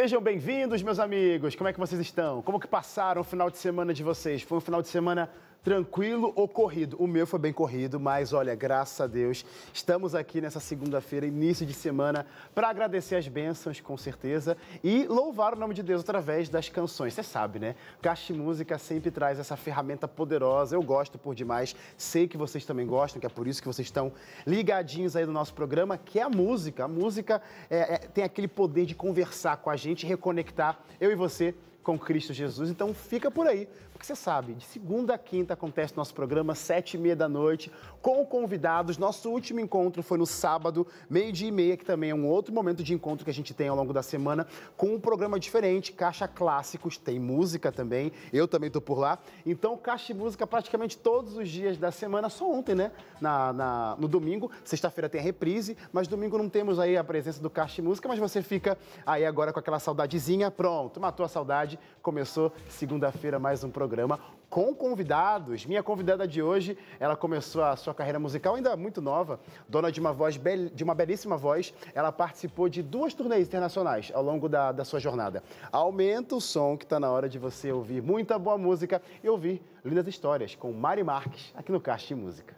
Sejam bem-vindos, meus amigos. Como é que vocês estão? Como que passaram o final de semana de vocês? Foi um final de semana tranquilo ou corrido? O meu foi bem corrido, mas olha, graças a Deus, estamos aqui nessa segunda-feira, início de semana, para agradecer as bênçãos, com certeza, e louvar o nome de Deus através das canções. Você sabe, né? Caixa Música sempre traz essa ferramenta poderosa. Eu gosto por demais, sei que vocês também gostam, que é por isso que vocês estão ligadinhos aí no nosso programa, que é a música. A música é, é, tem aquele poder de conversar com a gente, reconectar eu e você com Cristo Jesus. Então fica por aí, porque você sabe, de segunda a quinta acontece nosso programa, sete e meia da noite, com convidados. Nosso último encontro foi no sábado, meio-dia e meia, que também é um outro momento de encontro que a gente tem ao longo da semana, com um programa diferente, Caixa Clássicos, tem música também, eu também estou por lá. Então, Caixa de Música praticamente todos os dias da semana, só ontem, né? Na, na no domingo, sexta-feira tem a reprise, mas domingo não temos aí a presença do Caixa de Música, mas você fica aí agora com aquela saudadezinha, pronto, matou a saudade, começou segunda-feira mais um programa programa com convidados. Minha convidada de hoje, ela começou a sua carreira musical ainda muito nova, dona de uma voz de uma belíssima voz. Ela participou de duas turnês internacionais ao longo da, da sua jornada. Aumenta o som que está na hora de você ouvir muita boa música e ouvir lindas histórias com Mari Marques aqui no Caixa de Música.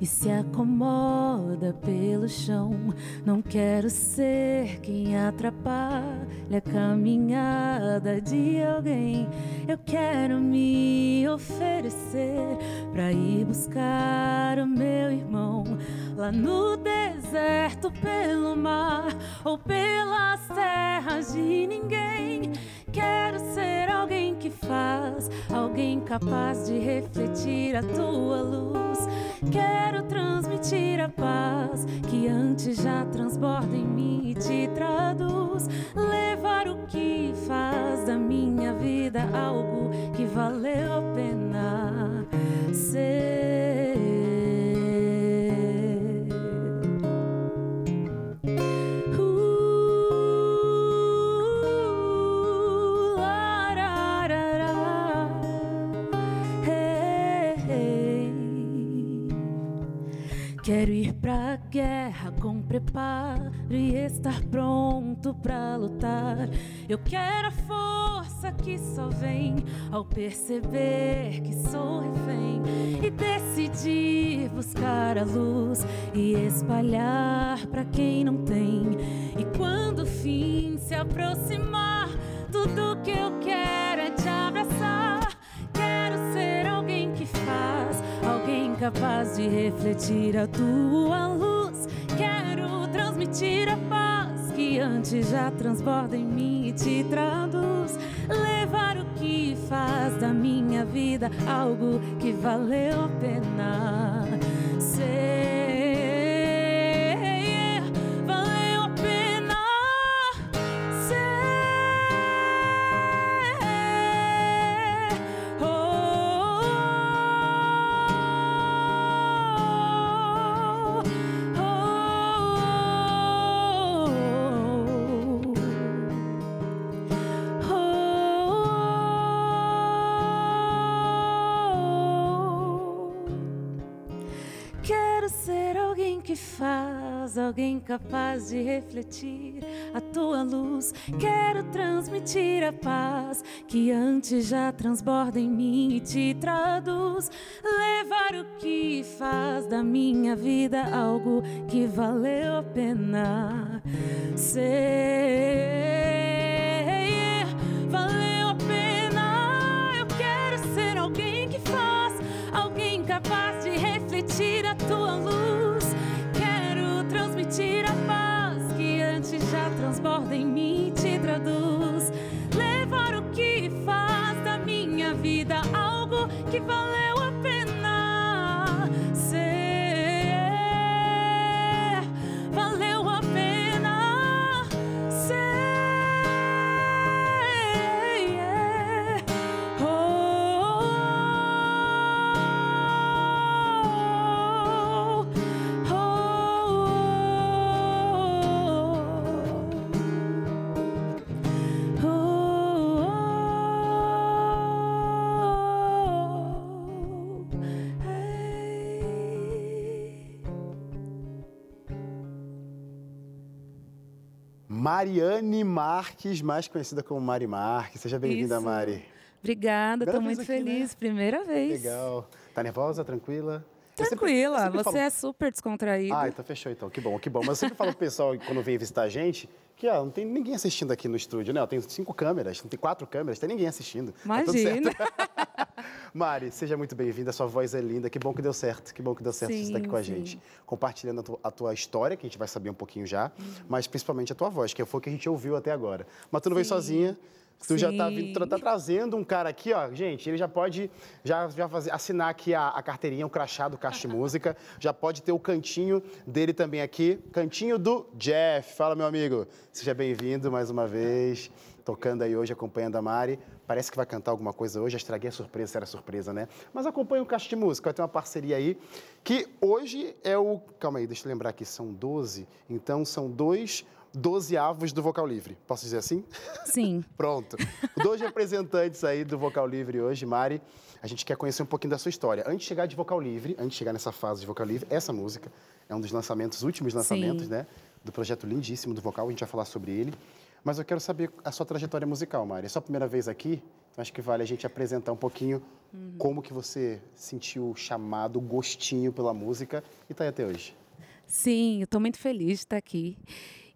E se acomoda pelo chão. Não quero ser quem atrapalha Quero ir pra guerra com preparo e estar pronto pra lutar. Eu quero a força que só vem ao perceber que sou refém e decidir buscar a luz e espalhar pra quem não tem. E quando o fim se aproximar, tudo que eu quero capaz de refletir a tua luz. Quero transmitir a paz que antes já transborda em mim e te traduz. Levar o que faz da minha vida algo que valeu a pena ser. Alguém capaz de refletir a tua luz. Quero transmitir a paz que antes já transborda em mim e te traduz. Levar o que faz da minha vida algo que valeu a pena ser. Mariane Marques, mais conhecida como Mari Marques. Seja bem-vinda, Mari. Obrigada, estou muito aqui, feliz. Né? Primeira vez. Legal. Tá nervosa, tranquila? Tranquila, sempre, você é super descontraído. Ah, então fechou então. Que bom, que bom. Mas eu sempre falo pro pessoal, quando vem visitar a gente, que ó, não tem ninguém assistindo aqui no estúdio, né? Tem cinco câmeras, não tem quatro câmeras, tem ninguém assistindo. Tá Imagina. Tá Mari, seja muito bem-vinda, sua voz é linda, que bom que deu certo, que bom que deu certo sim, você estar aqui com a gente. Compartilhando a tua, a tua, história, que a gente vai saber um pouquinho já, uhum. mas principalmente a tua voz, que foi o que a gente ouviu até agora. Mas tu não sim. veio sozinha, Tu Sim. já tá, tá trazendo um cara aqui, ó, gente, ele já pode já, já fazer, assinar aqui a, a carteirinha, o crachá do Caixa Música, já pode ter o cantinho dele também aqui, cantinho do Jeff. Fala, meu amigo, seja bem-vindo mais uma vez, tocando aí hoje, acompanhando a Mari. Parece que vai cantar alguma coisa hoje, estraguei a surpresa, era surpresa, né? Mas acompanha o Caixa de Música, vai ter uma parceria aí, que hoje é o... Calma aí, deixa eu lembrar aqui, são 12, então são dois dozeavos do Vocal Livre. Posso dizer assim? Sim. Pronto. Dois representantes aí do Vocal Livre hoje, Mari. A gente quer conhecer um pouquinho da sua história. Antes de chegar de Vocal Livre, antes de chegar nessa fase de Vocal Livre, essa música é um dos lançamentos, últimos lançamentos, Sim. né? Do projeto lindíssimo do Vocal, a gente vai falar sobre ele. Mas eu quero saber a sua trajetória musical, Mari. É sua primeira vez aqui, então acho que vale a gente apresentar um pouquinho uhum. como que você sentiu o chamado, o gostinho pela música e está aí até hoje. Sim, eu estou muito feliz de estar aqui.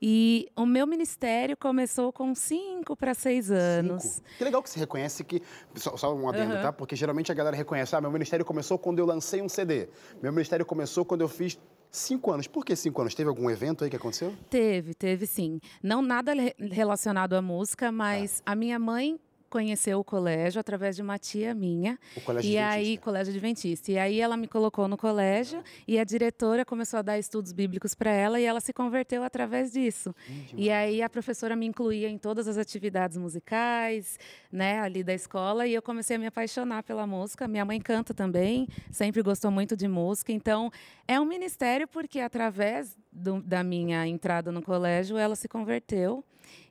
E o meu ministério começou com cinco para seis anos. Cinco. Que legal que você reconhece que. Só, só um adendo, uhum. tá? Porque geralmente a galera reconhece: ah, meu ministério começou quando eu lancei um CD. Meu ministério começou quando eu fiz Cinco anos. Por que cinco anos? Teve algum evento aí que aconteceu? Teve, teve sim. Não nada relacionado à música, mas ah. a minha mãe conheceu o colégio através de uma tia minha. O colégio e Adventista. aí, colégio adventista. E aí ela me colocou no colégio e a diretora começou a dar estudos bíblicos para ela e ela se converteu através disso. Hum, e aí a professora me incluía em todas as atividades musicais, né, ali da escola, e eu comecei a me apaixonar pela música. Minha mãe canta também, sempre gostou muito de música. Então, é um ministério porque através do, da minha entrada no colégio, ela se converteu.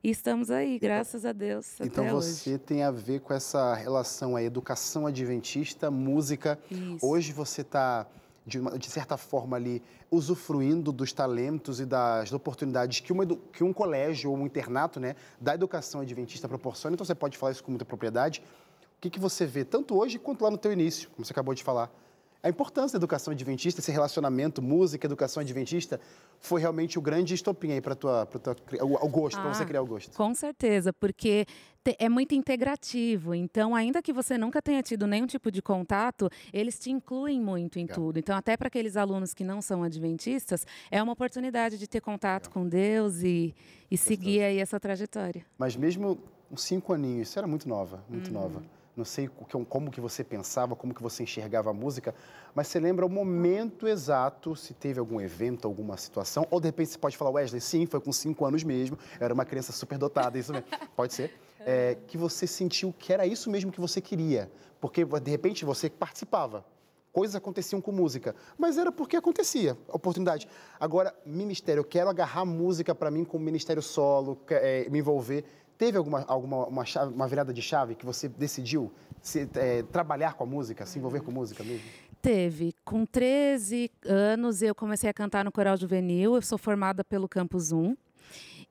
E estamos aí, graças a Deus. Então você hoje. tem a ver com essa relação aí, educação adventista, música. Isso. Hoje você está, de, de, certa forma, ali, usufruindo dos talentos e das oportunidades que, uma, que um colégio ou um internato né, da educação adventista proporciona. Então você pode falar isso com muita propriedade. O que, que você vê, tanto hoje quanto lá no teu início, como você acabou de falar? A importância da educação adventista, esse relacionamento, música, educação adventista, foi realmente o grande estopim aí para tua, tua, o, o gosto, ah, para você criar o gosto. Com certeza, porque é muito integrativo. Então, ainda que você nunca tenha tido nenhum tipo de contato, eles te incluem muito em Legal. tudo. Então, até para aqueles alunos que não são adventistas, é uma oportunidade de ter contato Legal. com Deus e, e seguir aí essa trajetória. Mas mesmo uns cinco aninhos, você era muito nova, muito uhum. nova não sei como que você pensava, como que você enxergava a música, mas você lembra o momento exato, se teve algum evento, alguma situação, ou de repente você pode falar, Wesley, sim, foi com cinco anos mesmo, eu era uma criança super dotada, isso mesmo, pode ser, é, que você sentiu que era isso mesmo que você queria, porque de repente você participava, coisas aconteciam com música, mas era porque acontecia, oportunidade. Agora, ministério, eu quero agarrar música para mim como ministério solo, é, me envolver Teve alguma, alguma uma, chave, uma virada de chave que você decidiu se, é, trabalhar com a música, se envolver com música mesmo? Teve. Com 13 anos, eu comecei a cantar no Coral Juvenil. Eu sou formada pelo Campus 1.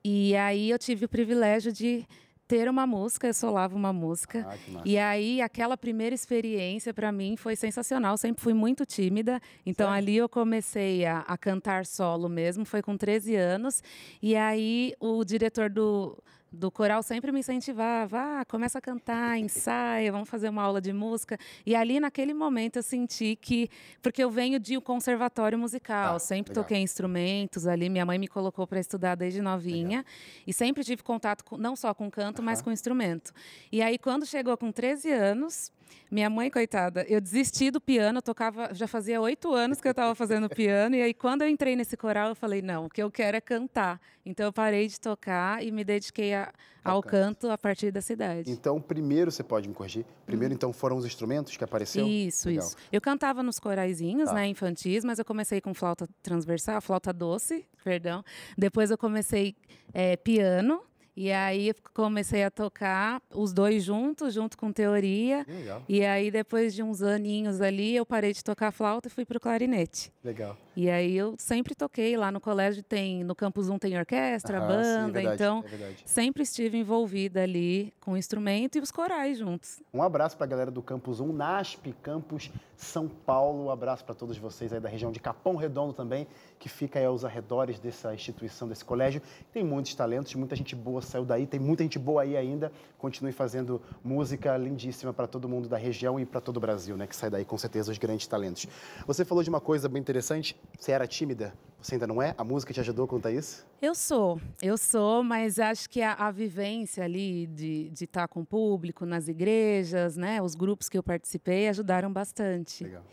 E aí eu tive o privilégio de ter uma música, eu solava uma música. Ah, e aí aquela primeira experiência para mim foi sensacional. Sempre fui muito tímida, então Sério? ali eu comecei a, a, cantar solo mesmo. Foi com 13 anos. E aí o diretor do do coral sempre me incentivava, ah, começa a cantar, ensaia, vamos fazer uma aula de música. E ali naquele momento eu senti que, porque eu venho de um conservatório musical, ah, sempre legal. toquei instrumentos ali, minha mãe me colocou para estudar desde novinha legal. e sempre tive contato com, não só com canto, mas com instrumento. E aí quando chegou com 13 anos, minha mãe, coitada, eu desisti do piano, eu tocava, já fazia oito anos que eu estava fazendo piano, e aí quando eu entrei nesse coral, eu falei, não, o que eu quero é cantar. Então eu parei de tocar e me dediquei a, ao canto a partir da cidade. Então, primeiro, você pode me corrigir, primeiro hum. então foram os instrumentos que apareceram? Isso, Legal. isso. Eu cantava nos coraizinhos, tá. né, infantis, mas eu comecei com flauta transversal, flauta doce, perdão. Depois eu comecei é, piano, E aí comecei a tocar os dois juntos, junto com teoria. Legal. E aí depois de uns aninhos ali, eu parei de tocar flauta e fui para o clarinete. Legal. E aí eu sempre toquei lá no colégio tem no campus 1 tem orquestra, Aham, banda, sim, verdade, então é sempre estive envolvida ali com o instrumento e os corais juntos. Um abraço para a galera do Campus 1, NASP, Campus São Paulo. Um abraço para todos vocês aí da região de Capão Redondo também, que fica aí aos arredores dessa instituição, desse colégio. Tem muitos talentos, muita gente boa saiu daí, tem muita gente boa aí ainda. Continue fazendo música lindíssima para todo mundo da região e para todo o Brasil, né? Que sai daí com certeza os grandes talentos. Você falou de uma coisa bem interessante, você era tímida, você ainda não é? A música te ajudou a contar isso? Eu sou, eu sou, mas acho que a, a vivência ali de estar com o público nas igrejas, né, os grupos que eu participei ajudaram bastante. Legal.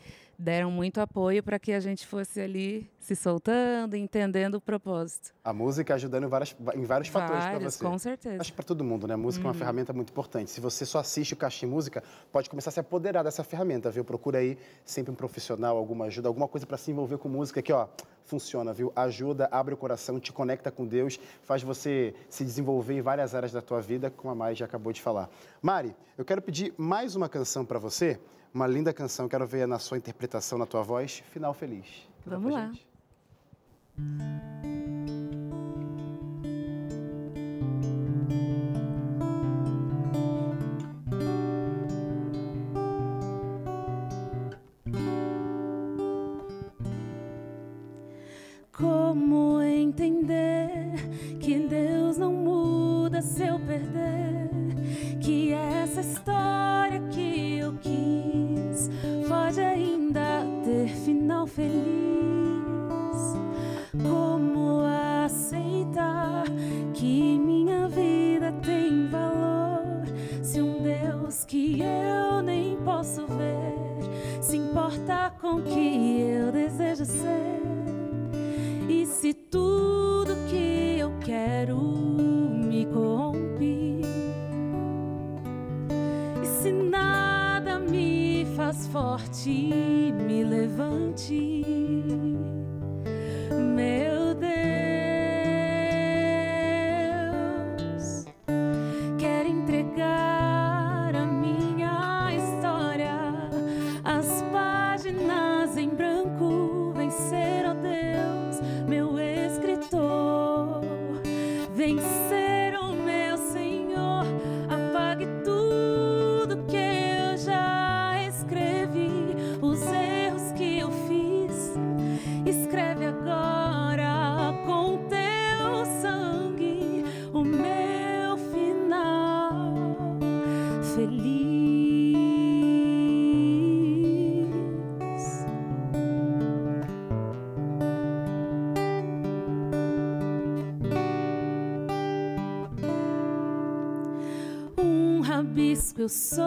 Deram muito apoio para que a gente fosse ali se soltando, entendendo o propósito. A música ajudando em, várias, em vários fatores para Vários, você. com certeza. Acho que para todo mundo, né? A música é uma ferramenta muito importante. Se você só assiste o Caixa de Música, pode começar a se apoderar dessa ferramenta, viu? Procura aí sempre um profissional, alguma ajuda, alguma coisa para se envolver com música que, ó, funciona, viu? Ajuda, abre o coração, te conecta com Deus, faz você se desenvolver em várias áreas da tua vida, como a Mai já acabou de falar. Mari, eu quero pedir mais uma canção para você, uma linda canção, quero ver na sua interpretação, na tua voz, Final Feliz. Vamos lá. gente. Que eu desejo ser? E se tudo que eu quero me corrompe? E se nada me faz forte, me levante? Meu rabisco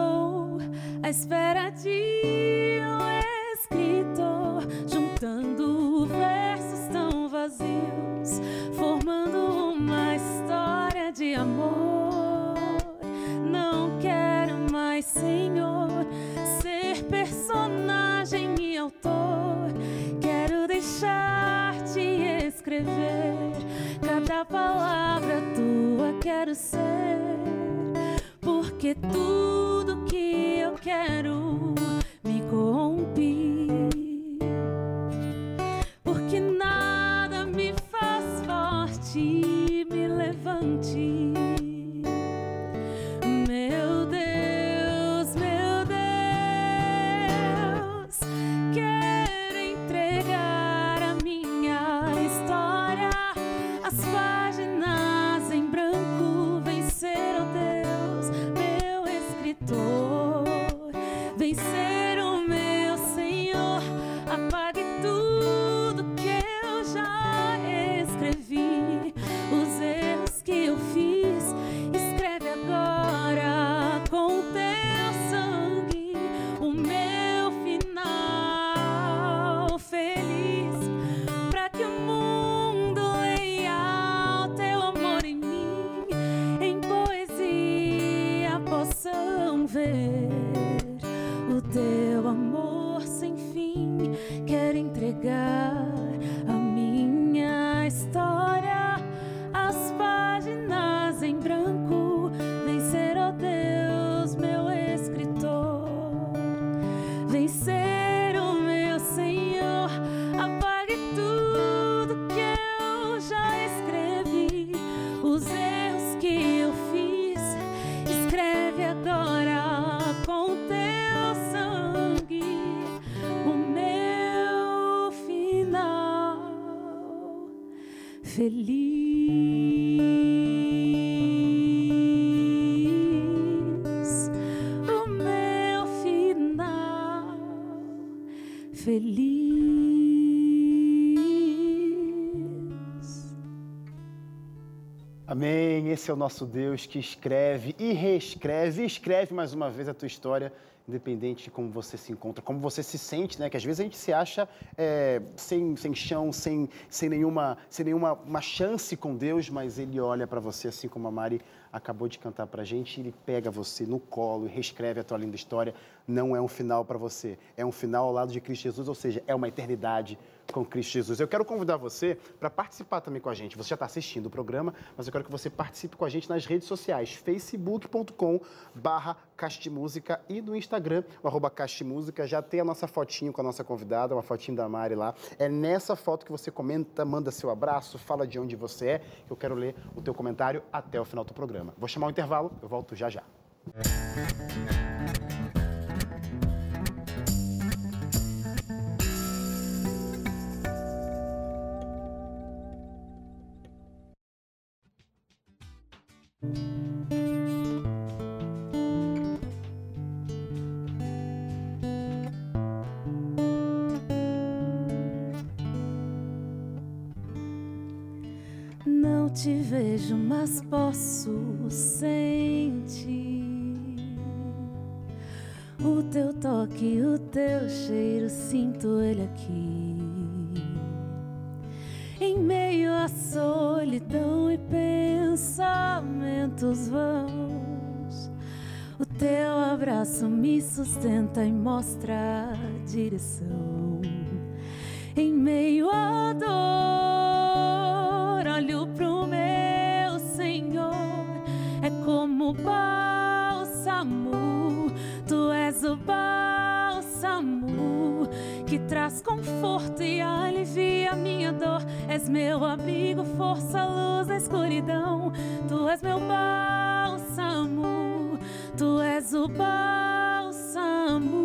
levante. Feliz. Amém. Esse é o nosso Deus que escreve e reescreve e escreve mais uma vez a tua história independente de como você se encontra, como você se sente, né? Que às vezes a gente se acha é, sem, sem chão, sem, sem nenhuma, sem nenhuma uma chance com Deus, mas Ele olha para você, assim como a Mari acabou de cantar para a gente, Ele pega você no colo e reescreve a tua linda história. Não é um final para você, é um final ao lado de Cristo Jesus, ou seja, é uma eternidade com Cristo Jesus. Eu quero convidar você para participar também com a gente. Você já está assistindo o programa, mas eu quero que você participe com a gente nas redes sociais, facebook.com barra e no Instagram, o arroba. Já tem a nossa fotinho com a nossa convidada, uma fotinho da Mari lá. É nessa foto que você comenta, manda seu abraço, fala de onde você é. Eu quero ler o teu comentário até o final do programa. Vou chamar o intervalo, eu volto já já. Não solidão e pensamentos vãos, o teu abraço me sustenta e mostra a direção. Em meio à dor, que traz conforto e alivia minha dor. És meu abrigo, força, luz escuridão. Tu és meu bálsamo, tu és o bálsamo.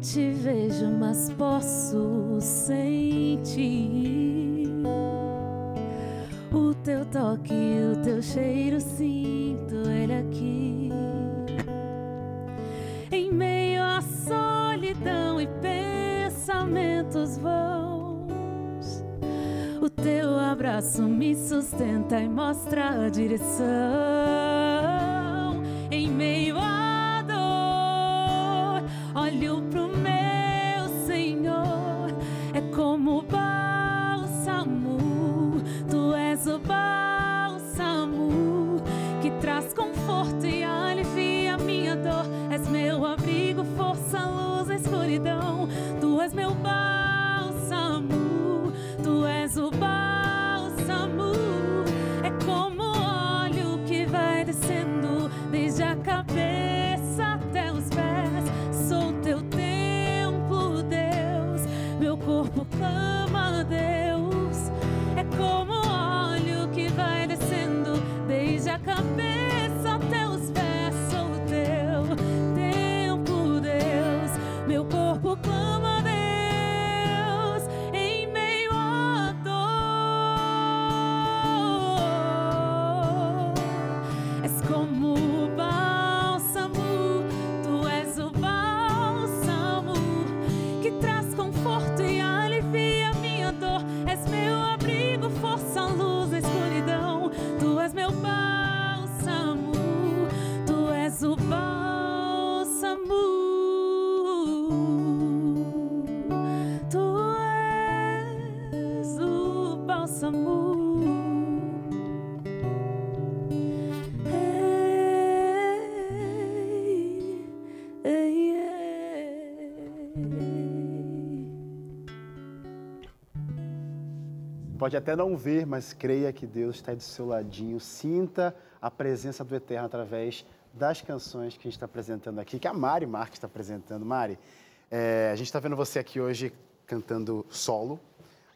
Te vejo, mas posso sentir o teu toque, o teu cheiro. Sinto ele aqui. Em meio à solidão e pensamentos vãos, o teu abraço me sustenta e mostra a direção. Olho pro meu Senhor, é como bálsamo, tu és o bálsamo que traz conforto e alivia minha dor. És meu abrigo, força, luz escuridão. Tu és meu bálsamo, Pode até não ver, mas creia que Deus está do seu ladinho. Sinta a presença do Eterno através das canções que a gente está apresentando aqui, que a Mari Marques está apresentando. Mari, é, a gente está vendo você aqui hoje cantando solo,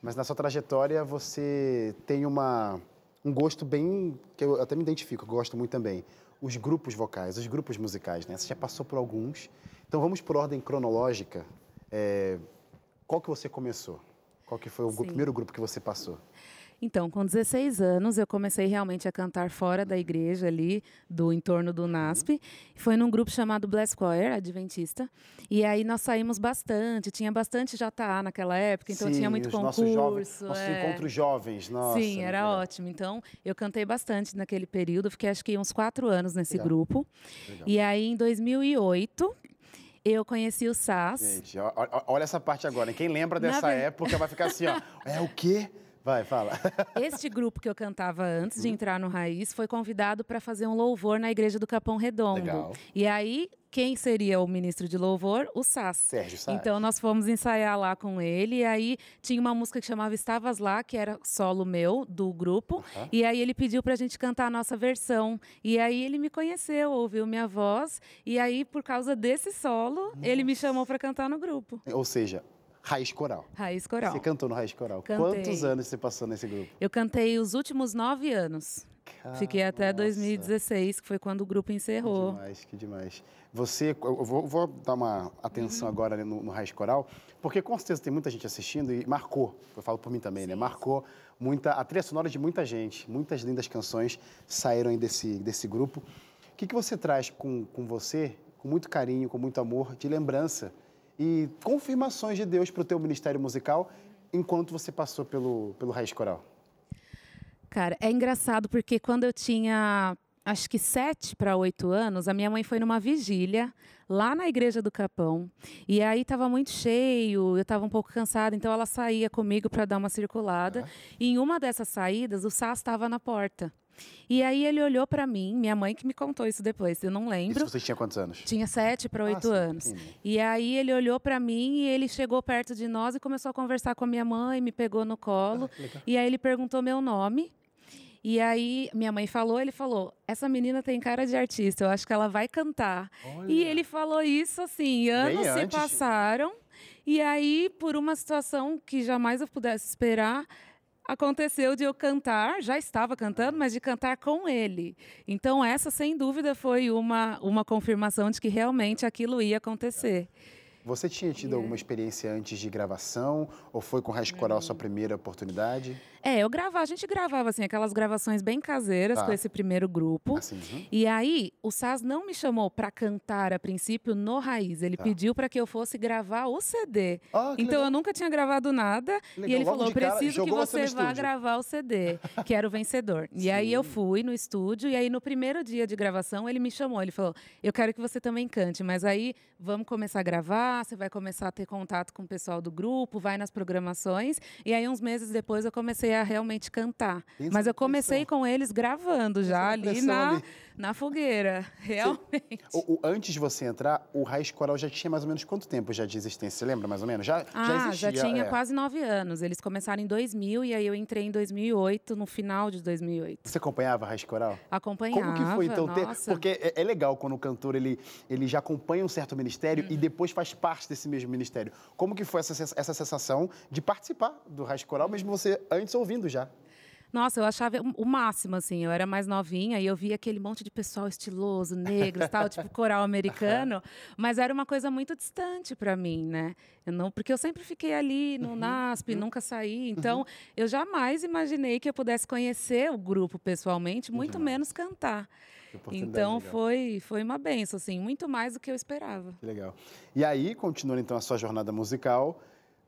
mas na sua trajetória você tem uma, um gosto bem que eu até me identifico, gosto muito também. Os grupos vocais, os grupos musicais, né? Você já passou por alguns. Então vamos por ordem cronológica. É, qual que você começou? Qual que foi o primeiro grupo que você passou? Então, com 16 anos, eu comecei realmente a cantar fora da igreja ali, do entorno do NASP. Foi num grupo chamado Bless Choir, Adventista. E aí nós saímos bastante, tinha bastante JA naquela época, então Sim, tinha muito os concurso. Nossos, jovens, nossos é. encontros jovens, nossa. Sim, era legal. ótimo. Então, eu cantei bastante naquele período, fiquei acho que uns quatro anos nesse Legal. grupo. Legal. E aí, em 2008, eu conheci o SAS. Gente, olha essa parte agora. Quem lembra dessa ver- época vai ficar assim, ó. É o quê? Vai, fala. Este grupo que eu cantava antes Uhum. de entrar no Raiz foi convidado para fazer um louvor na igreja do Capão Redondo. Legal. E aí, quem seria o ministro de louvor? O SAS. Sérgio Sá. Então nós fomos ensaiar lá com ele e aí tinha uma música que chamava Estavas Lá, que era solo meu do grupo. Aham. E aí ele pediu pra gente cantar a nossa versão. E aí ele me conheceu, ouviu minha voz e aí por causa desse solo, ele me chamou para cantar no grupo. Ou seja, Raiz Coral. Raiz Coral. Você cantou no Raiz Coral. Cantei. Quantos anos você passou nesse grupo? Eu cantei os últimos nove anos. Fiquei até Nossa, 2016, que foi quando o grupo Que encerrou. demais, que demais. Você, eu vou, vou dar uma atenção Uhum. agora no, no Raiz Coral, porque com certeza tem muita gente assistindo e marcou, eu falo por mim também, né? Marcou muita, a trilha sonora de muita gente, muitas lindas canções saíram aí desse, desse grupo. O que, que você traz com, com você, com muito carinho, com muito amor, de lembrança e confirmações de Deus para o teu ministério musical enquanto você passou pelo, pelo Raiz Coral? Cara, é engraçado porque quando eu tinha acho que sete para oito anos, a minha mãe foi numa vigília lá na igreja do Capão. E aí estava muito cheio, eu estava um pouco cansada, então ela saía comigo para dar uma circulada. E em uma dessas saídas, o Sás estava na porta. E aí ele olhou para mim, minha mãe que me contou isso depois, eu não lembro. Isso você tinha quantos anos? Tinha sete para oito sim, anos. pequenininho. E aí ele olhou para mim e ele chegou perto de nós e começou a conversar com a minha mãe, me pegou no colo. Ah, e aí ele perguntou meu nome. E aí minha mãe falou, ele falou: "Essa menina tem cara de artista, eu acho que ela vai cantar". E ele falou isso assim, anos se antes- passaram. E aí por uma situação que jamais eu pudesse esperar, aconteceu de eu cantar, já estava cantando, mas de cantar com ele. Então essa sem dúvida foi uma uma confirmação de que realmente aquilo ia acontecer. Você tinha tido alguma experiência antes de gravação? Ou foi com o Raiz Coral sua primeira oportunidade? É, eu gravava, a gente gravava assim aquelas gravações bem caseiras Tá. com esse primeiro grupo. Assim, uhum. E aí, o Saz não me chamou para cantar a princípio no Raiz. Ele Tá. pediu para que eu fosse gravar o CD. Ah, Então legal. eu nunca tinha gravado nada. Legal, E ele logo falou: cara, preciso que você você vá estúdio." gravar o CD, que era o vencedor. E aí eu fui no estúdio, e aí no primeiro dia de gravação ele me chamou. Ele falou: Eu quero que você também cante, mas aí vamos começar a gravar, você vai começar a ter contato com o pessoal do grupo, vai nas programações. E aí, uns meses depois, eu comecei a realmente cantar. Mas eu comecei com eles gravando já ali na, ali. Na fogueira. Realmente. O, o- antes de você entrar, o Raiz Coral já tinha mais ou menos quanto tempo já de existência? Você lembra mais ou menos? Já, Ah, já já, existia? tinha é. quase nove anos. Eles começaram em 2000 e aí eu entrei em 2008, no final de 2008. Você acompanhava Raiz Coral? Acompanhava, Como que foi então ter? Porque é, é legal quando o cantor ele, ele já acompanha um certo ministério Uhum. e depois faz parte desse mesmo ministério. Como que foi essa, essa sensação de participar do Raiz Coral, mesmo você antes ouvindo já? Nossa, eu achava o- máximo, assim. Eu era mais novinha e eu via aquele monte de pessoal estiloso, negros, tal, tipo coral americano. Mas era uma coisa muito distante para mim, né? Eu não, porque eu sempre fiquei ali Uhum, no NASP, nunca saí. Então, eu jamais imaginei que eu pudesse conhecer o grupo pessoalmente, muito menos cantar. Então, legal. foi, foi uma benção, assim, muito mais do que eu esperava. Que legal. E aí, continuando então a sua jornada musical,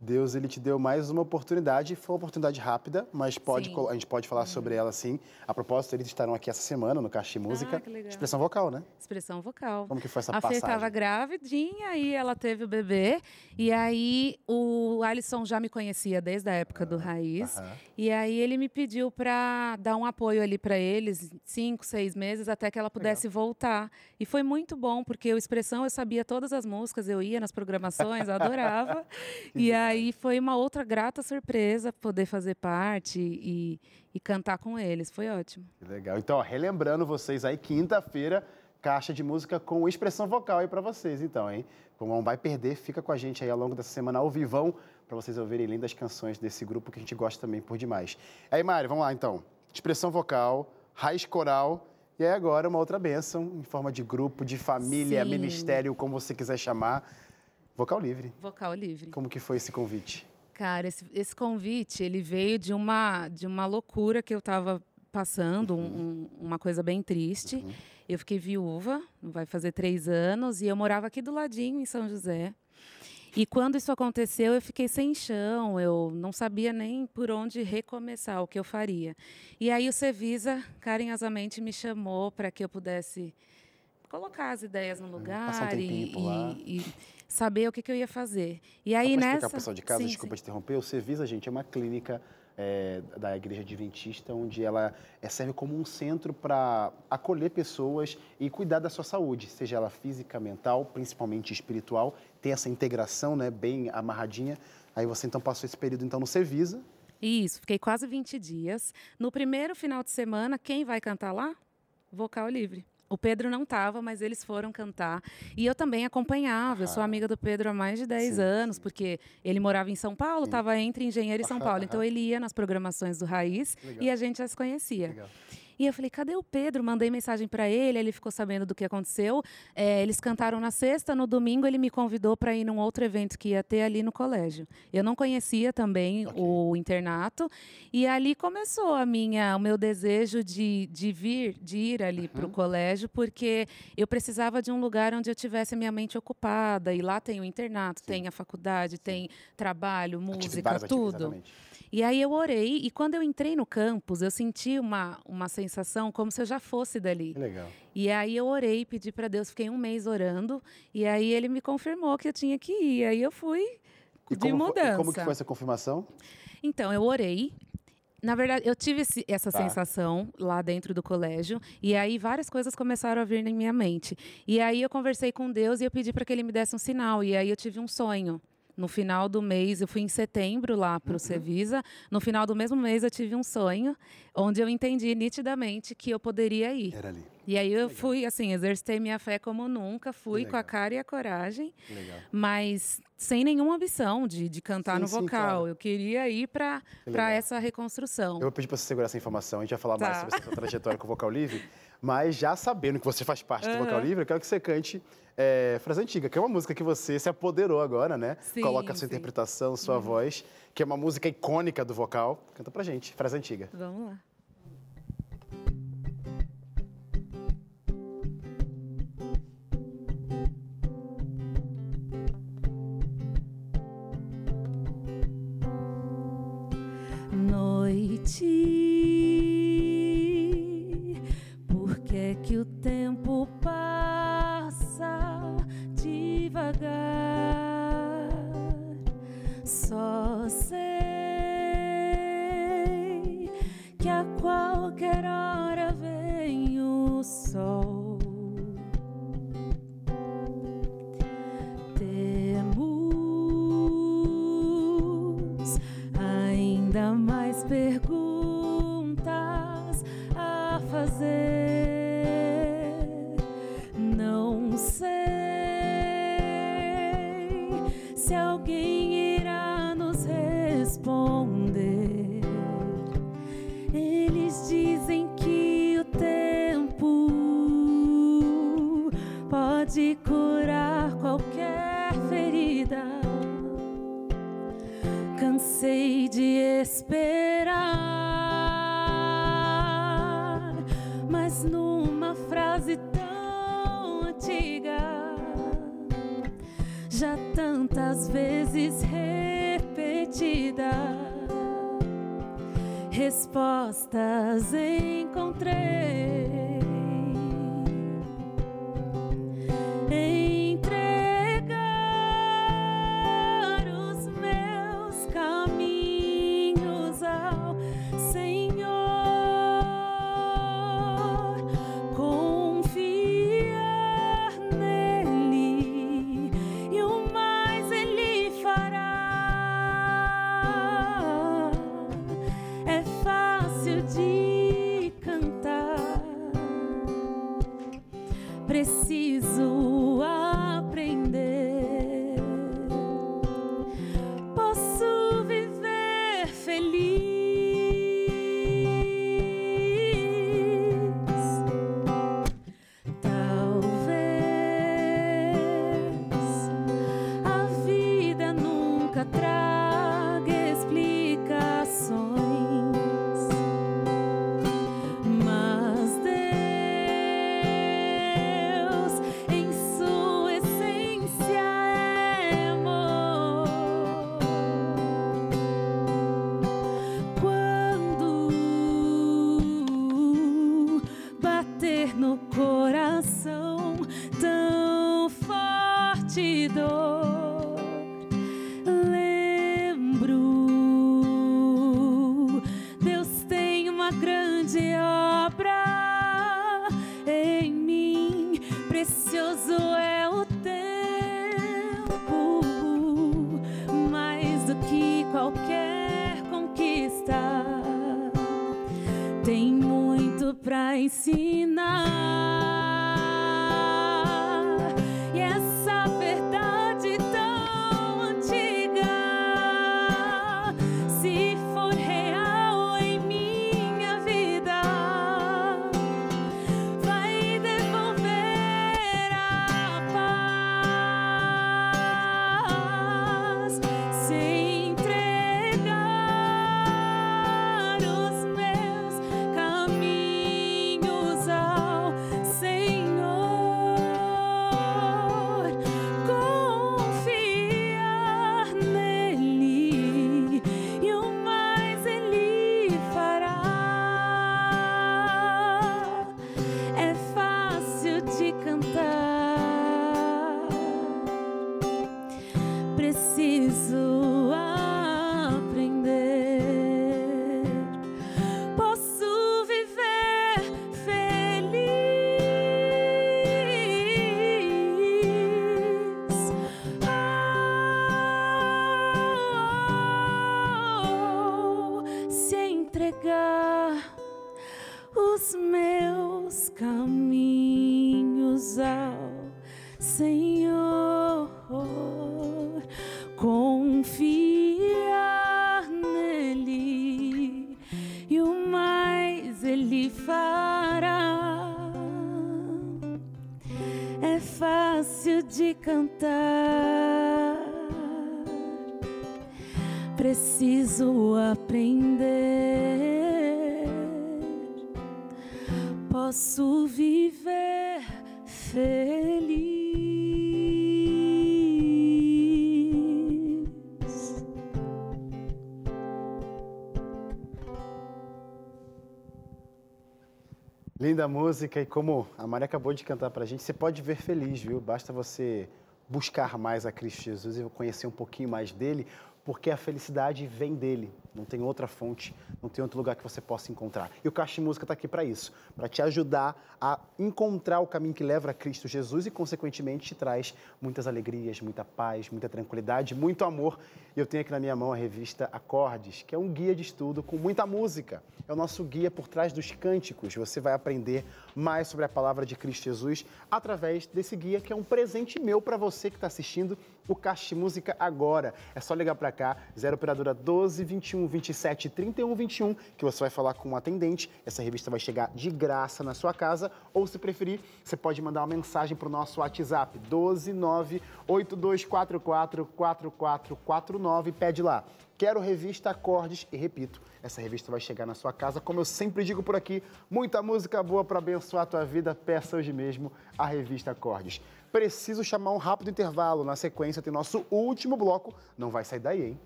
Deus ele te deu mais uma oportunidade. Foi uma oportunidade rápida, mas pode, Sim. a gente pode falar sobre ela sim. A propósito, eles estarão aqui essa semana no Caixa de Música. Ah, que legal. Expressão vocal, né? Expressão vocal. Como que foi essa a Fê passagem? estava gravidinha e ela teve o bebê. E aí o Alisson já me conhecia desde a época do Raiz. Aham. E aí ele me pediu para dar um apoio ali para eles, cinco, seis meses, até que ela pudesse voltar. E foi muito bom, porque o Expressão eu sabia todas as músicas, eu ia nas programações, eu adorava. e aí foi uma outra grata surpresa poder fazer parte e, e cantar com eles. Foi ótimo. Que legal. Então, ó, relembrando vocês aí, quinta-feira, caixa de música com expressão vocal aí pra vocês, então, hein? Como não vai perder, fica com a gente aí ao longo dessa semana ao vivão, pra vocês ouvirem lindas canções desse grupo que a gente gosta também por demais. Aí, Mari, vamos lá então. expressão vocal, raiz coral. E aí agora uma outra bênção em forma de grupo, de família, Sim. ministério, como você quiser chamar. Vocal livre. Vocal livre. Como que foi esse convite? Cara, esse, esse convite, ele veio de uma, de uma loucura que eu estava passando, um- um- uma coisa bem triste. Eu fiquei viúva, vai fazer três anos, e eu morava aqui do ladinho, em São José. E quando isso aconteceu, eu fiquei sem chão, eu não sabia nem por onde recomeçar, o que eu faria. E aí o Cevisa carinhosamente me chamou para que eu pudesse colocar as ideias no lugar Passar um e, e- e saber o que, que eu ia fazer. E aí explicar nessa, o pessoal de casa, Sim, desculpa sim. te interromper, o Cevisa, gente, é uma clínica é, da Igreja Adventista, onde ela é, serve como um centro para acolher pessoas e cuidar da sua saúde, seja ela física, mental, principalmente espiritual, ter essa integração né, bem amarradinha. Aí você então passou esse período então no Cevisa, Isso, fiquei quase 20 dias. No primeiro final de semana, quem vai cantar lá? Vocal livre. O Pedro não estava, mas eles foram cantar. E eu também acompanhava. Eu sou amiga do Pedro há mais de 10 Sim, anos, sim. porque ele morava em São Paulo, estava entre Engenheiro e São Paulo. Então ele ia nas programações do Raiz Legal. e a gente já se conhecia. Legal. E eu falei, cadê o Pedro? Mandei mensagem para ele, ele ficou sabendo do que aconteceu. É, eles cantaram na sexta, no domingo ele me convidou para ir num outro evento que ia ter ali no colégio. Eu não conhecia também Ok. o internato e ali começou a minha, o meu desejo de, de vir, de ir ali para o colégio, porque eu precisava de um lugar onde eu tivesse a minha mente ocupada. E lá tem o internato, tem a faculdade, tem trabalho, música, tudo. exatamente. E aí eu orei e quando eu entrei no campus, eu senti uma, uma sensação como se eu já fosse dali. Legal. E aí eu orei, pedi para Deus, fiquei um mês orando, e aí ele me confirmou que eu tinha que ir. Aí eu fui E de foi- mudança. como que foi essa confirmação? Então, eu orei. Na verdade, eu tive esse- essa Tá. sensação lá dentro do colégio, e aí várias coisas começaram a vir na minha mente. E aí eu conversei com Deus e eu pedi para que ele me desse um sinal, e aí eu tive um sonho. No final do mês, eu fui em setembro lá para o Cevisa. No final do mesmo mês, eu tive um sonho, onde eu entendi nitidamente que eu poderia ir. Era ali. E aí eu fui, assim, exercitei minha fé como nunca, fui com a legal. cara e a coragem, legal. mas sem nenhuma ambição de, de cantar Sim, no sim, vocal. claro. Eu queria ir para legal. essa reconstrução. Eu vou pedir para você segurar essa informação, a gente vai falar mais Tá. sobre essa trajetória com o Vocal Livre, mas já sabendo que você faz parte do Vocal Livre, eu quero que você cante é, Frase Antiga, que é uma música que você se apoderou agora, né? Sim, Coloca a sua sim. Uhum. interpretação, sua voz, que é uma música icônica do vocal. Canta pra gente, Frase Antiga. Vamos lá. Noite, Posso viver feliz. Linda música e como a Maria acabou de cantar pra gente, você pode ver feliz, viu? Basta você buscar mais a Cristo Jesus e conhecer um pouquinho mais dele, porque a felicidade vem dele. Não tem outra fonte, não tem outro lugar que você possa encontrar. E o Caixa de Música está aqui para isso, para te ajudar a encontrar o caminho que leva a Cristo Jesus e, consequentemente, te traz muitas alegrias, muita paz, muita tranquilidade, muito amor. E eu tenho aqui na minha mão a revista Acordes, que é um guia de estudo com muita música. É o nosso guia por trás dos cânticos. Você vai aprender mais sobre a palavra de Cristo Jesus através desse guia, que é um presente meu para você que está assistindo o Caixa Música agora. É só ligar para cá, 0 operadora 12 21 27 31 21, que você vai falar com um atendente. Essa revista vai chegar de graça na sua casa, ou se preferir, você pode mandar uma mensagem para o nosso WhatsApp 12 9 8244 4449. Pede lá. Quero revista Acordes e repito, essa revista vai chegar na sua casa, como eu sempre digo por aqui, muita música boa para abençoar a tua vida, peça hoje mesmo a revista Acordes. Preciso chamar um rápido intervalo, na sequência tem nosso último bloco, não vai sair daí, hein?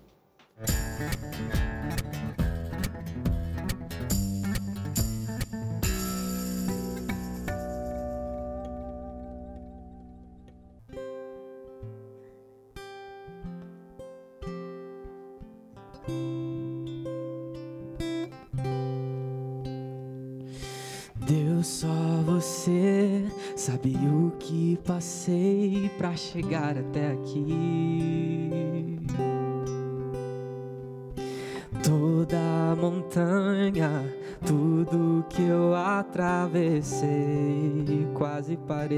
Deus, só você sabe o que passei pra chegar até aqui. Toda a montanha, tudo que eu atravessei, quase parei.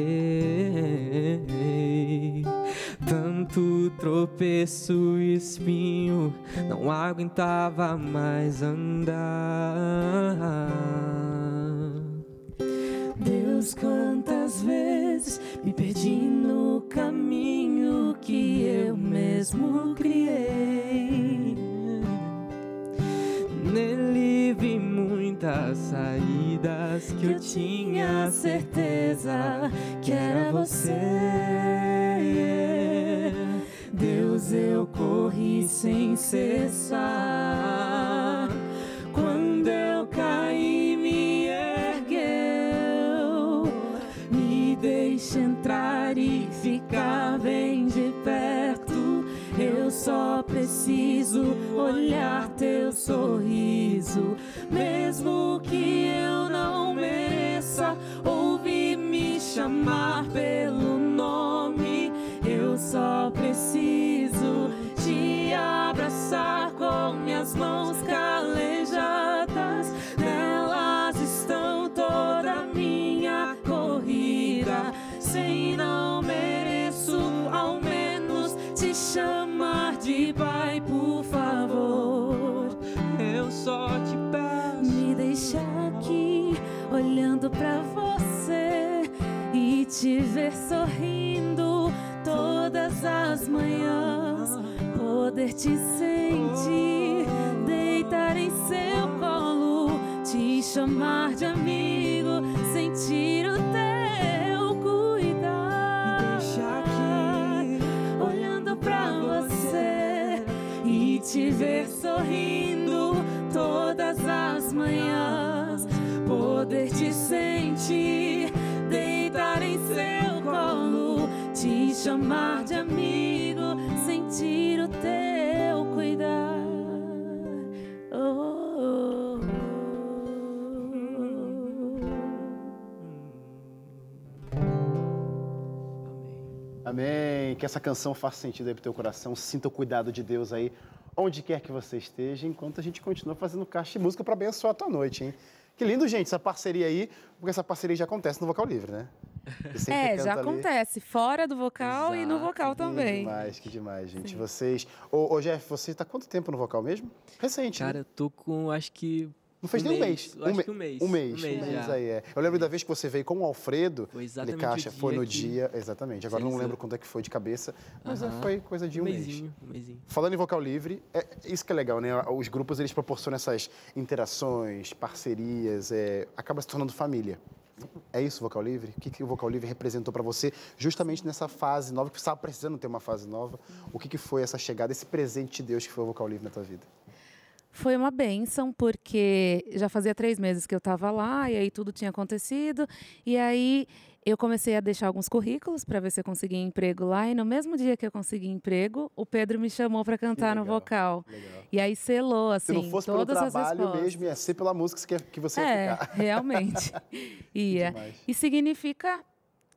Tanto tropeço e espinho, não aguentava mais andar. Quantas vezes me perdi no caminho que eu mesmo criei. Nele vi muitas saídas que eu tinha certeza que era você. Deus, eu corri sem cessar. Só preciso olhar teu sorriso, mesmo que eu não mereça ouvir me chamar pelo nome. Eu só preciso te abraçar com minhas mãos calejadas. Nelas estão toda a minha corrida. Sem não mereço, ao menos te chamar de pai, por favor. Eu só te peço. Me deixa aqui olhando pra você e te ver sorrindo todas as manhãs. Poder te sentir, deitar em seu colo, te chamar de amigo, sentir te ver sorrindo todas as manhãs. Poder te sentir, deitar em seu colo, te chamar de amigo, sentir o Amém. Que essa canção faça sentido aí pro teu coração. Sinta o cuidado de Deus aí, onde quer que você esteja, enquanto a gente continua fazendo caixa de música para abençoar a tua noite, hein? Que lindo, gente, essa parceria aí, porque essa parceria já acontece no Vocal Livre, né? É, já ali. acontece, fora do vocal e no Exato, vocal Que também. demais, que demais, gente. Vocês. Ô, ô, Jeff, você tá quanto tempo no vocal mesmo? Recente. Cara, né? eu tô com, acho que. Não fez nem um mês. Eu acho que um mês. Um mês. Um mês, já. aí, é. Eu lembro da vez que você veio com o Alfredo. Foi Ele exatamente caixa, o foi no dia. Exatamente. Agora não Sim, sim. lembro quando é que foi de cabeça, mas é, Aham. foi coisa de um, um mês. um mêsinho. Falando em vocal livre, é isso que é legal, né? Os grupos eles proporcionam essas interações, parcerias, é, acaba se tornando família. É isso, o vocal livre? O que, que o vocal livre representou para você, justamente nessa fase nova, que você estava precisando ter uma fase nova? O que, que foi essa chegada, esse presente de Deus que foi o vocal livre na tua vida? Foi uma benção, porque já fazia três meses que eu estava lá, e aí tudo tinha acontecido. E aí eu comecei a deixar alguns currículos para ver se eu conseguia emprego lá. E no mesmo dia que eu consegui emprego, o Pedro me chamou para cantar no legal, vocal. Legal. E aí selou, Se assim, não fosse pelo todas as trabalho mesmo, ia ser pela música que, você ia É, ficar. realmente. Ia. E significa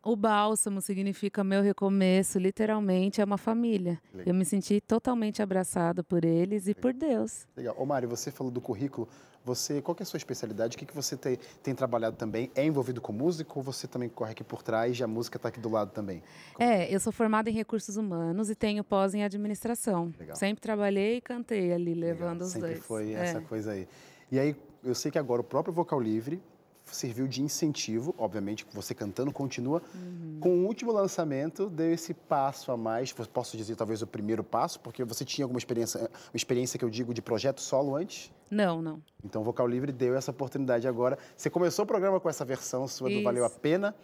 o bálsamo, significa meu recomeço, literalmente é uma família. Legal. Eu me senti totalmente abraçada por eles e por Deus. Legal. Ô, Mário, você falou do currículo. Você, qual é a sua especialidade? O que, que você tem, tem trabalhado também? É envolvido com música ou você também corre aqui por trás e a música está aqui do lado também? É, eu sou formada em recursos humanos e tenho pós em administração. Legal. Sempre trabalhei e cantei ali, Legal. levando os Sempre dois. foi É. essa coisa aí. E aí, eu sei que agora o próprio Vocal Livre serviu de incentivo, obviamente, você cantando continua. Uhum. Com o último lançamento, deu esse passo a mais, posso dizer talvez o primeiro passo, porque você tinha alguma experiência, uma experiência que eu digo de projeto solo antes? Não, não. Então, o Vocal Livre deu essa oportunidade agora. Você começou o programa com essa versão sua do Isso. Valeu a Pena,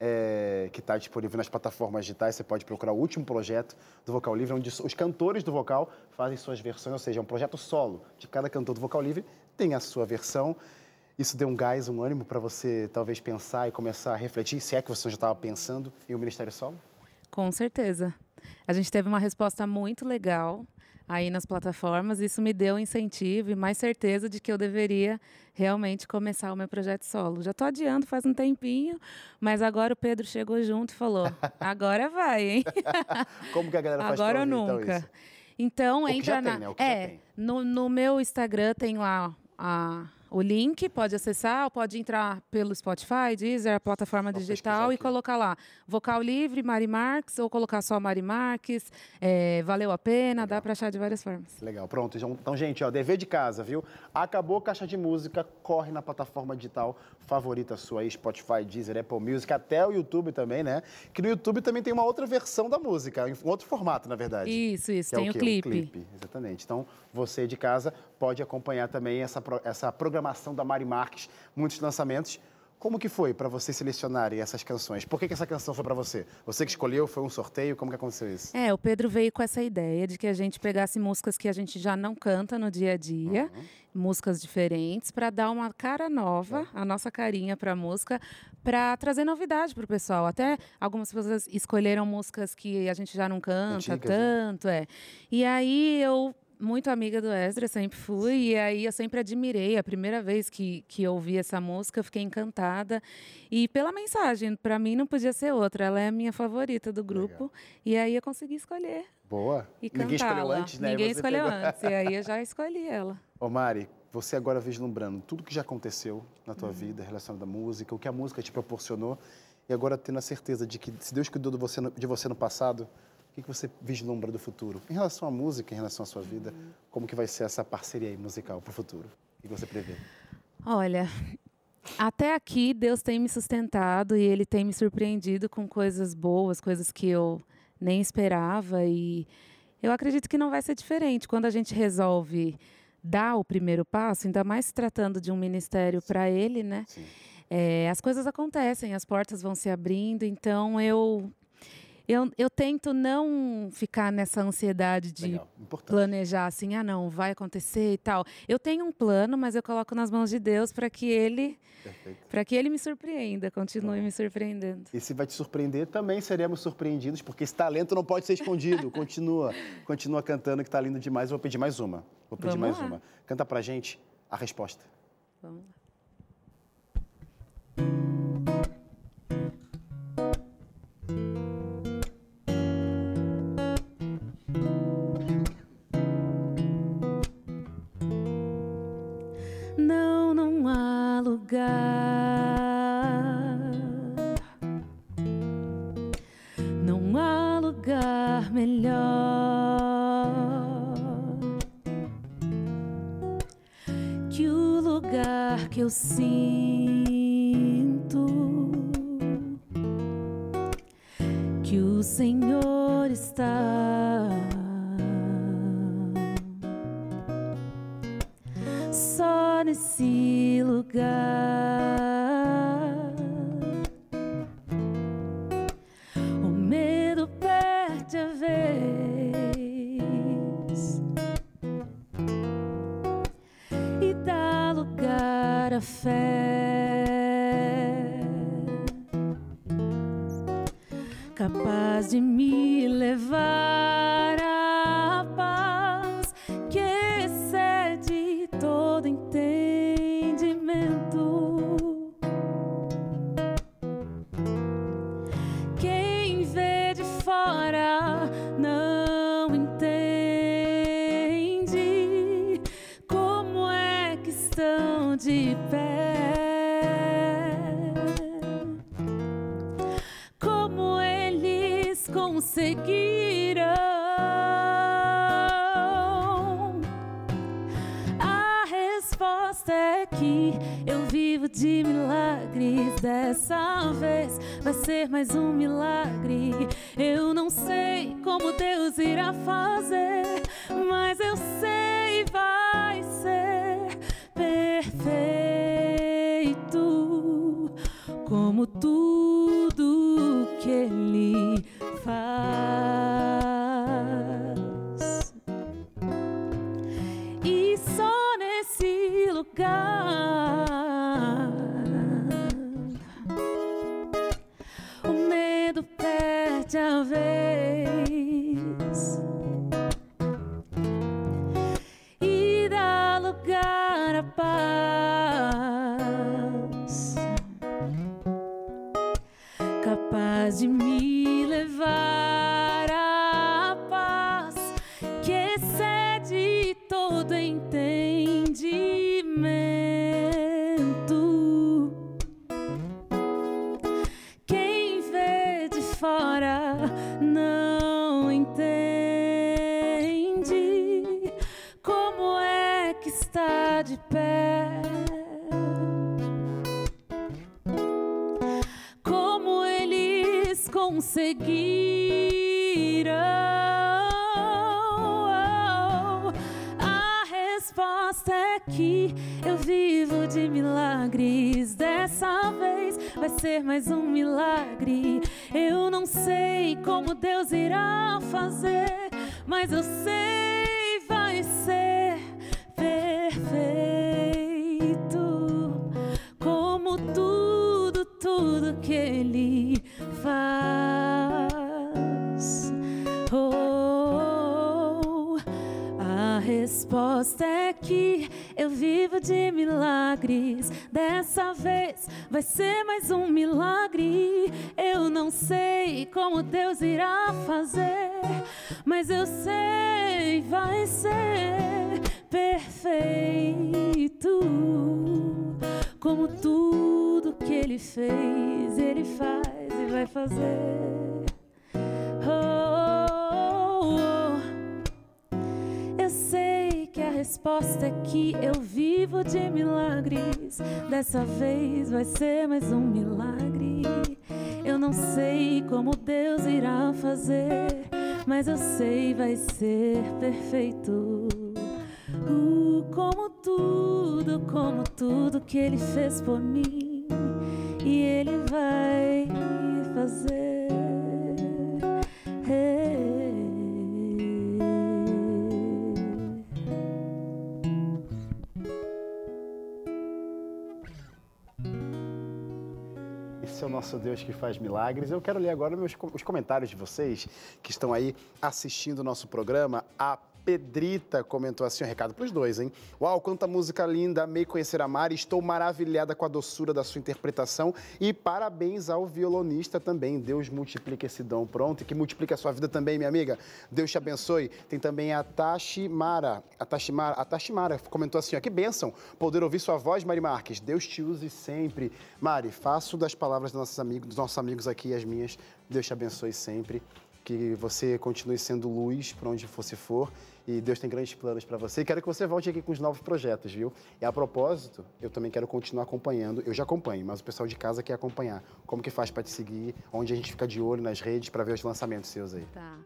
é, que está disponível nas plataformas digitais. Você pode procurar o último projeto do Vocal Livre, onde os cantores do vocal fazem suas versões, ou seja, é um projeto solo. De cada cantor do Vocal Livre tem a sua versão. Isso deu um gás, um ânimo para você talvez pensar e começar a refletir, se é que você já estava pensando em um ministério solo? Com certeza. A gente teve uma resposta muito legal aí nas plataformas. Isso me deu incentivo e mais certeza de que eu deveria realmente começar o meu projeto solo. Já estou adiando faz um tempinho, mas agora o Pedro chegou junto e falou: agora vai, hein? Como que a galera faz Agora ou então, nunca. Então, que entra na. né? O é, no, no meu Instagram tem lá a, o link, pode acessar, ou pode entrar pelo Spotify, Deezer, a plataforma Vou digital e colocar lá Vocal Livre, Mari Marques, ou colocar só Mari Marques, é, valeu a pena, dá para achar de várias formas. Legal, pronto. Então, Então, gente, ó, dever de casa, viu? Acabou a caixa de música, corre na plataforma digital favorita sua aí, Spotify, Deezer, Apple Music, até o YouTube também, né? Que no YouTube também tem uma outra versão da música, um outro formato, na verdade. Isso, isso, é tem o, quê? clipe. Exatamente. Então, você de casa pode acompanhar também essa, essa programação da Mari Marques, muitos lançamentos. Como que foi para você selecionarem essas canções? Por que, que essa canção foi para você? Você que escolheu? Foi um sorteio? Como que aconteceu isso? É, o Pedro veio com essa ideia de que a gente pegasse músicas que a gente já não canta no dia a dia, Uhum. Músicas diferentes, para dar uma cara nova, É. a nossa carinha para a música, para trazer novidade para o pessoal. Até algumas pessoas escolheram músicas que a gente já não canta Antigas, né? tanto, é. E aí eu muito amiga do Ezra, sempre fui, e aí eu sempre admirei. A primeira vez que, que ouvi essa música, fiquei encantada. E pela mensagem, para mim não podia ser outra. Ela é a minha favorita do grupo. E aí eu consegui escolher Boa. e Ninguém escolheu antes, né? Ninguém escolheu pegou. antes. E aí eu já escolhi ela. Ô Mari, você agora vislumbrando tudo que já aconteceu na Uhum. tua vida relacionado à música, o que a música te proporcionou, e agora tendo a certeza de que se Deus cuidou de você no, de você no passado, o que, você vislumbra do futuro? Em relação à música, em relação à sua vida, como que vai ser essa parceria aí musical para o futuro? O que você prevê? Olha, até aqui Deus tem me sustentado e Ele tem me surpreendido com coisas boas, coisas que eu nem esperava. E eu acredito que não vai ser diferente. Quando a gente resolve dar o primeiro passo, ainda mais se tratando de um ministério para Ele, né? Sim. É, as coisas acontecem, as portas vão se abrindo, então eu, eu, eu tento não ficar nessa ansiedade de planejar assim, ah não, vai acontecer e tal. Eu tenho um plano, mas eu coloco nas mãos de Deus para que ele, para que ele me surpreenda, continue me surpreendendo. E se vai te surpreender, também seremos surpreendidos, porque esse talento não pode ser escondido. Continua, continua cantando, que tá lindo demais. Eu vou pedir mais uma. Vou pedir Vamos mais lá. uma. Canta pra gente a resposta. Vamos lá. Lugar. Não há lugar melhor que o lugar que eu sinto que o Senhor está. Só nesse lugar não sei como Deus irá fazer, mas eu sei vai ser perfeito. Como tudo que Ele fez, Ele faz e vai fazer. Oh, oh, oh. Eu sei que a resposta é que eu vivo de milagres. Dessa vez vai ser mais um milagre. Eu não sei como Deus irá fazer, mas eu sei vai ser perfeito. Uh, como tudo, como tudo que Ele fez por mim, e Ele vai fazer. Esse é o nosso Deus que faz milagres. Eu quero ler agora meus, os comentários de vocês que estão aí assistindo o nosso programa. A Pedrita comentou assim, um recado para os dois, hein? Uau, quanta música linda, amei conhecer a Mari, estou maravilhada com a doçura da sua interpretação e parabéns ao violonista também. Deus multiplique esse dom, pronto, e que multiplique a sua vida também, minha amiga. Deus te abençoe. Tem também a Tashimara, a Tashimara, a Tashimara comentou assim, ó, que bênção poder ouvir sua voz, Mari Marques. Deus te use sempre. Mari, faço das palavras dos nossos amigos, dos nossos amigos aqui as minhas. Deus te abençoe sempre que você continue sendo luz por onde você for e Deus tem grandes planos para você. Quero que você volte aqui com os novos projetos, viu? E a propósito, eu também quero continuar acompanhando. Eu já acompanho, mas o pessoal de casa quer acompanhar. Como que faz para te seguir? Onde a gente fica de olho nas redes para ver os lançamentos seus aí? Tá.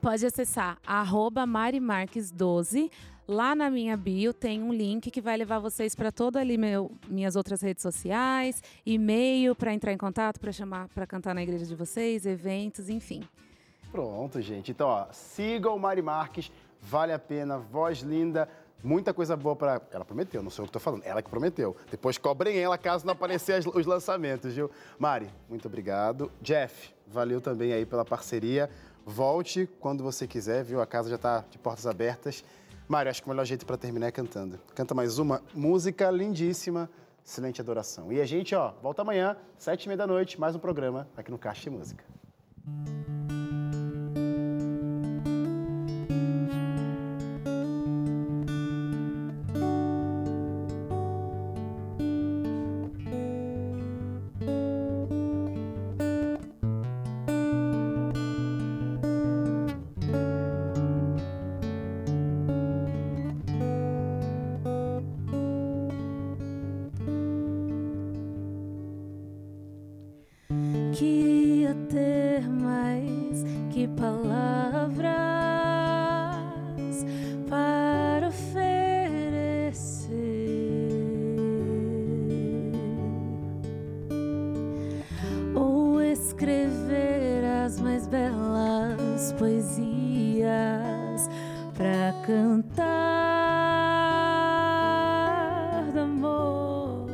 Pode acessar marimarques12. Lá na minha bio tem um link que vai levar vocês para todas ali meu, minhas outras redes sociais, e-mail para entrar em contato, para chamar, para cantar na igreja de vocês, eventos, enfim. Pronto, gente. Então, ó, sigam o Mari Marques, vale a pena, voz linda, muita coisa boa para. Ela prometeu, não sou eu que estou falando, ela que prometeu. Depois cobrem ela caso não aparecer os lançamentos, viu? Mari, muito obrigado. Jeff, valeu também aí pela parceria. Volte quando você quiser, viu? A casa já está de portas abertas. Mário, acho que o melhor jeito para terminar é cantando. Canta mais uma música lindíssima, excelente adoração. E a gente, ó, volta amanhã, sete e meia da noite, mais um programa aqui no Caixa de Música. Escrever as mais belas poesias para cantar do amor.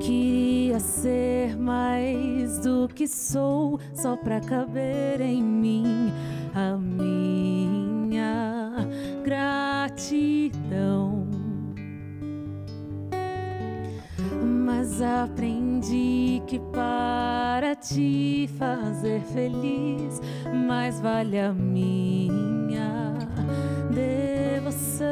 Queria ser mais do que sou, só pra caber em mim a minha gratidão. Mas aprendi que para te fazer feliz, mais vale a minha devoção,